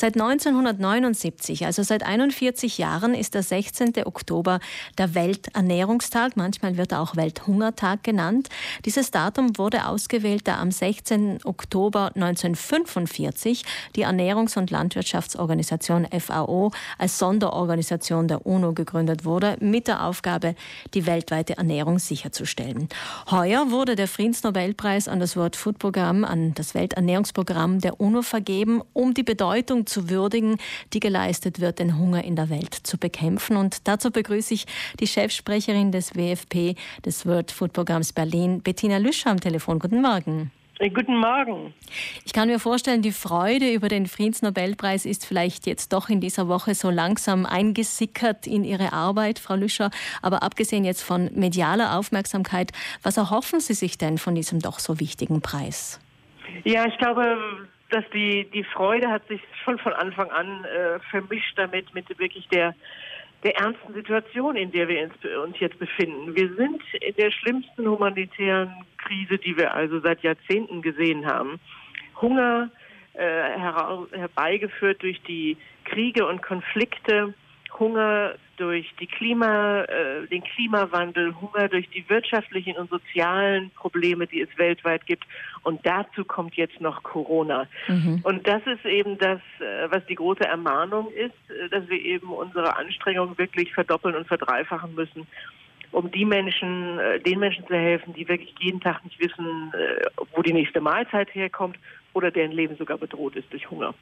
Seit 1979, also seit 41 Jahren, ist der 16. Oktober der Welternährungstag. Manchmal wird er auch Welthungertag genannt. Dieses Datum wurde ausgewählt, da am 16. Oktober 1945 die Ernährungs- und Landwirtschaftsorganisation FAO als Sonderorganisation der UNO gegründet wurde, mit der Aufgabe, die weltweite Ernährung sicherzustellen. Heuer wurde der Friedensnobelpreis an das World Food Programm, an das Welternährungsprogramm der UNO vergeben, um die Bedeutung zu würdigen, die geleistet wird, den Hunger in der Welt zu bekämpfen. Und dazu begrüße ich die Chefsprecherin des WFP, des World Food Programms Berlin, Bettina Lüscher am Telefon. Guten Morgen. Äh, guten Morgen. Ich kann mir vorstellen, die Freude über den Friedensnobelpreis ist vielleicht jetzt doch in dieser Woche so langsam eingesickert in Ihre Arbeit, Frau Lüscher. Aber abgesehen jetzt von medialer Aufmerksamkeit, was erhoffen Sie sich denn von diesem doch so wichtigen Preis? Ja, ich glaube, dass die, die Freude hat sich schon von Anfang an äh, vermischt damit, mit wirklich der, der ernsten Situation, in der wir uns jetzt befinden. Wir sind in der schlimmsten humanitären Krise, die wir also seit Jahrzehnten gesehen haben. Hunger äh, herbeigeführt durch die Kriege und Konflikte, Hunger durch die Klima, äh, den Klimawandel, Hunger durch die wirtschaftlichen und sozialen Probleme, die es weltweit gibt. Und dazu kommt jetzt noch Corona. Mhm. Und das ist eben das, äh, was die große Ermahnung ist, äh, dass wir eben unsere Anstrengungen wirklich verdoppeln und verdreifachen müssen, um die Menschen, äh, den Menschen zu helfen, die wirklich jeden Tag nicht wissen, wo die nächste Mahlzeit herkommt oder deren Leben sogar bedroht ist durch Hunger.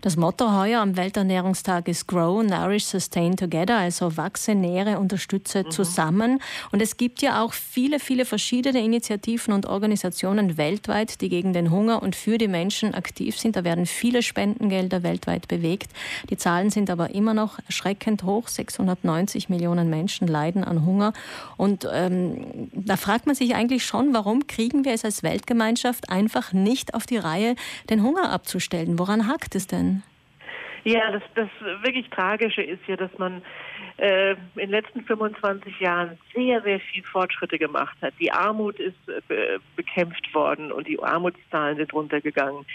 Das Motto heuer am Welternährungstag ist Grow, Nourish, Sustain Together, also wachse, nähre, unterstütze mhm. zusammen. Und es gibt ja auch viele, viele verschiedene Initiativen und Organisationen weltweit, die gegen den Hunger und für die Menschen aktiv sind. Da werden viele Spendengelder weltweit bewegt. Die Zahlen sind aber immer noch erschreckend hoch. 690 Millionen Menschen leiden an Hunger. Und ähm, da fragt man sich eigentlich schon, warum kriegen wir es als Weltgemeinschaft einfach nicht auf die Reihe, den Hunger abzustellen. Woran hakt es denn? Ja, das, das wirklich Tragische ist ja, dass man äh, in den letzten 25 Jahren sehr, sehr viel Fortschritte gemacht hat. Die Armut ist äh, bekämpft worden und die Armutszahlen sind runtergegangen.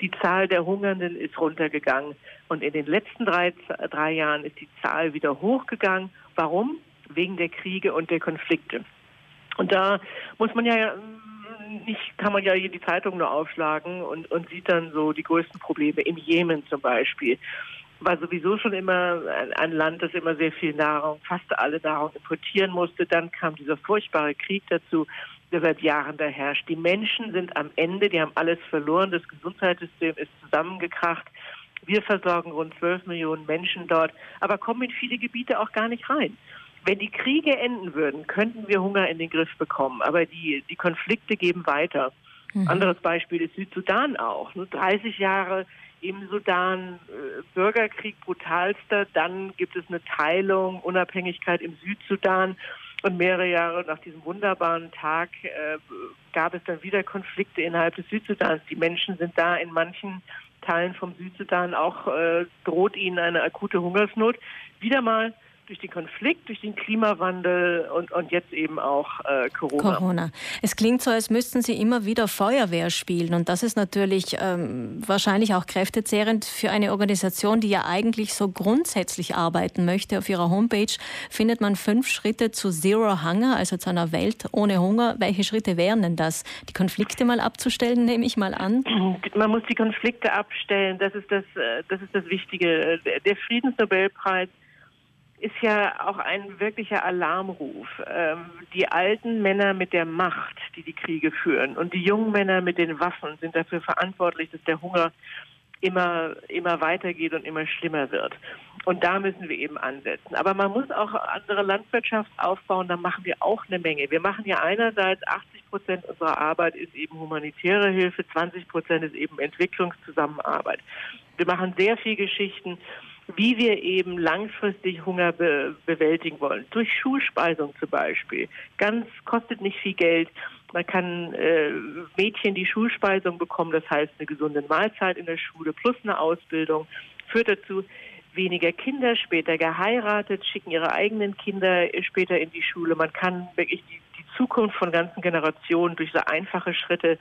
Die Zahl der Hungernden ist runtergegangen. Und in den letzten drei, drei Jahren ist die Zahl wieder hochgegangen. Warum? Wegen der Kriege und der Konflikte. Und da muss man ja nicht kann man ja hier die Zeitung nur aufschlagen und, und sieht dann so die größten Probleme. Im Jemen zum Beispiel war sowieso schon immer ein, Land, das immer sehr viel Nahrung, fast alle Nahrung importieren musste. Dann kam dieser furchtbare Krieg dazu, der seit Jahren da herrscht. Die Menschen sind am Ende, die haben alles verloren. Das Gesundheitssystem ist zusammengekracht. Wir versorgen rund 12 Millionen Menschen dort, aber kommen in viele Gebiete auch gar nicht rein. Wenn die Kriege enden würden, könnten wir Hunger in den Griff bekommen. Aber die, die Konflikte geben weiter. Mhm. Anderes Beispiel ist Südsudan auch. Nur 30 Jahre im Sudan äh, Bürgerkrieg brutalster, dann gibt es eine Teilung, Unabhängigkeit im Südsudan. Und mehrere Jahre nach diesem wunderbaren Tag äh, gab es dann wieder Konflikte innerhalb des Südsudans. Die Menschen sind da in manchen Teilen vom Südsudan auch, äh, droht ihnen eine akute Hungersnot. Wieder mal durch den Konflikt, durch den Klimawandel und, und jetzt eben auch äh, Corona. Corona. Es klingt so, als müssten Sie immer wieder Feuerwehr spielen. Und das ist natürlich ähm, wahrscheinlich auch kräftezehrend für eine Organisation, die ja eigentlich so grundsätzlich arbeiten möchte. Auf ihrer Homepage findet man fünf Schritte zu Zero Hunger, also zu einer Welt ohne Hunger. Welche Schritte wären denn das? Die Konflikte mal abzustellen, nehme ich mal an. Man muss die Konflikte abstellen. Das ist das, äh, das, ist das Wichtige. Der Friedensnobelpreis ist ja auch ein wirklicher Alarmruf. Ähm, die alten Männer mit der Macht, die die Kriege führen, und die jungen Männer mit den Waffen sind dafür verantwortlich, dass der Hunger immer, immer weitergeht und immer schlimmer wird. Und da müssen wir eben ansetzen. Aber man muss auch andere Landwirtschaft aufbauen, da machen wir auch eine Menge. Wir machen ja einerseits 80 Prozent unserer Arbeit ist eben humanitäre Hilfe, 20 Prozent ist eben Entwicklungszusammenarbeit. Wir machen sehr viel Geschichten wie wir eben langfristig Hunger be bewältigen wollen. Durch Schulspeisung zum Beispiel. Ganz kostet nicht viel Geld. Man kann äh, Mädchen die Schulspeisung bekommen, das heißt eine gesunde Mahlzeit in der Schule plus eine Ausbildung, führt dazu, weniger Kinder später geheiratet, schicken ihre eigenen Kinder später in die Schule. Man kann wirklich die, die Zukunft von ganzen Generationen durch so einfache Schritte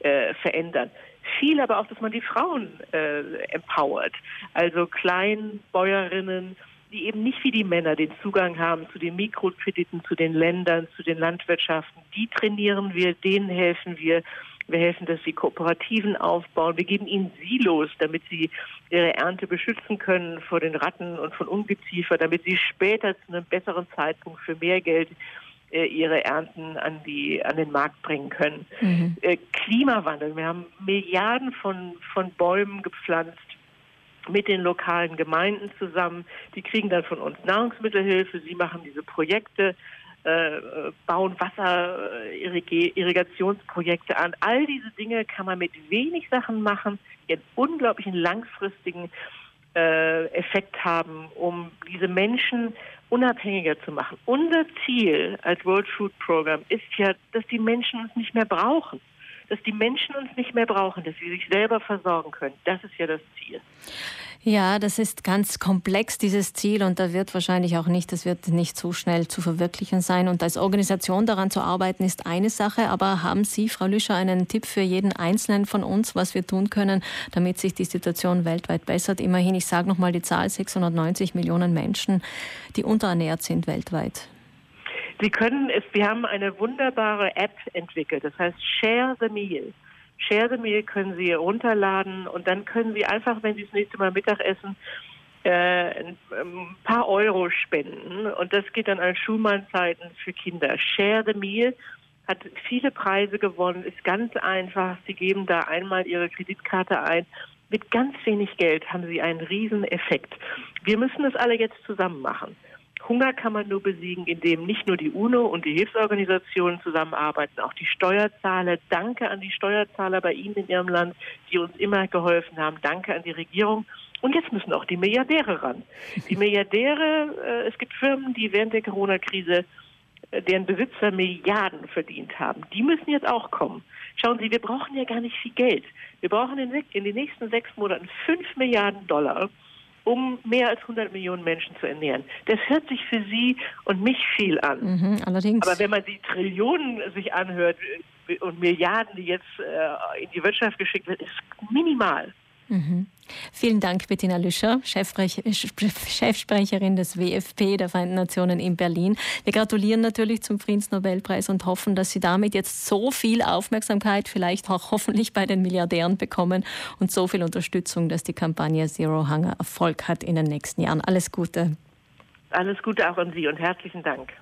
äh, verändern. Viel aber auch, dass man die Frauen äh, empowert. Also Kleinbäuerinnen, die eben nicht wie die Männer den Zugang haben zu den Mikrokrediten, zu den Ländern, zu den Landwirtschaften. Die trainieren wir, denen helfen wir. Wir helfen, dass sie Kooperativen aufbauen. Wir geben ihnen Silos, damit sie ihre Ernte beschützen können vor den Ratten und von Ungeziefer, damit sie später zu einem besseren Zeitpunkt für mehr Geld ihre Ernten an die an den Markt bringen können. Mhm. Äh, Klimawandel. Wir haben Milliarden von von Bäumen gepflanzt mit den lokalen Gemeinden zusammen. Die kriegen dann von uns Nahrungsmittelhilfe. Sie machen diese Projekte, äh, bauen Wasserirrigationsprojekte an. All diese Dinge kann man mit wenig Sachen machen, einen unglaublichen langfristigen äh, Effekt haben, um diese Menschen unabhängiger zu machen. Unser Ziel als World Food Program ist ja, dass die Menschen uns nicht mehr brauchen dass die Menschen uns nicht mehr brauchen, dass sie sich selber versorgen können. Das ist ja das Ziel. Ja, das ist ganz komplex, dieses Ziel, und da wird wahrscheinlich auch nicht, das wird nicht so schnell zu verwirklichen sein. Und als Organisation daran zu arbeiten, ist eine Sache. Aber haben Sie, Frau Lüscher, einen Tipp für jeden Einzelnen von uns, was wir tun können, damit sich die Situation weltweit bessert? Immerhin, ich sage nochmal die Zahl, 690 Millionen Menschen, die unterernährt sind weltweit. Sie können es, wir haben eine wunderbare App entwickelt, das heißt Share the Meal. Share the Meal können Sie runterladen und dann können Sie einfach, wenn Sie das nächste Mal Mittag essen, äh, ein, paar Euro spenden und das geht dann an Schulmahlzeiten für Kinder. Share the Meal hat viele Preise gewonnen, ist ganz einfach. Sie geben da einmal Ihre Kreditkarte ein. Mit ganz wenig Geld haben Sie einen riesen Effekt. Wir müssen das alle jetzt zusammen machen. Hunger kann man nur besiegen, indem nicht nur die UNO und die Hilfsorganisationen zusammenarbeiten, auch die Steuerzahler. Danke an die Steuerzahler bei Ihnen in Ihrem Land, die uns immer geholfen haben. Danke an die Regierung. Und jetzt müssen auch die Milliardäre ran. Die Milliardäre, äh, es gibt Firmen, die während der Corona-Krise äh, deren Besitzer Milliarden verdient haben. Die müssen jetzt auch kommen. Schauen Sie, wir brauchen ja gar nicht viel Geld. Wir brauchen in, in den nächsten sechs Monaten fünf Milliarden Dollar um mehr als 100 Millionen Menschen zu ernähren. Das hört sich für Sie und mich viel an. Mhm, allerdings. Aber wenn man die Trillionen sich anhört äh, und Milliarden, die jetzt äh, in die Wirtschaft geschickt werden, ist minimal. Mhm. Vielen Dank, Bettina Lüscher, Chefsprecherin des WFP der Vereinten Nationen in Berlin. Wir gratulieren natürlich zum Friedensnobelpreis und hoffen, dass Sie damit jetzt so viel Aufmerksamkeit, vielleicht auch hoffentlich bei den Milliardären bekommen und so viel Unterstützung, dass die Kampagne Zero Hunger Erfolg hat in den nächsten Jahren. Alles Gute. Alles Gute auch an Sie und herzlichen Dank.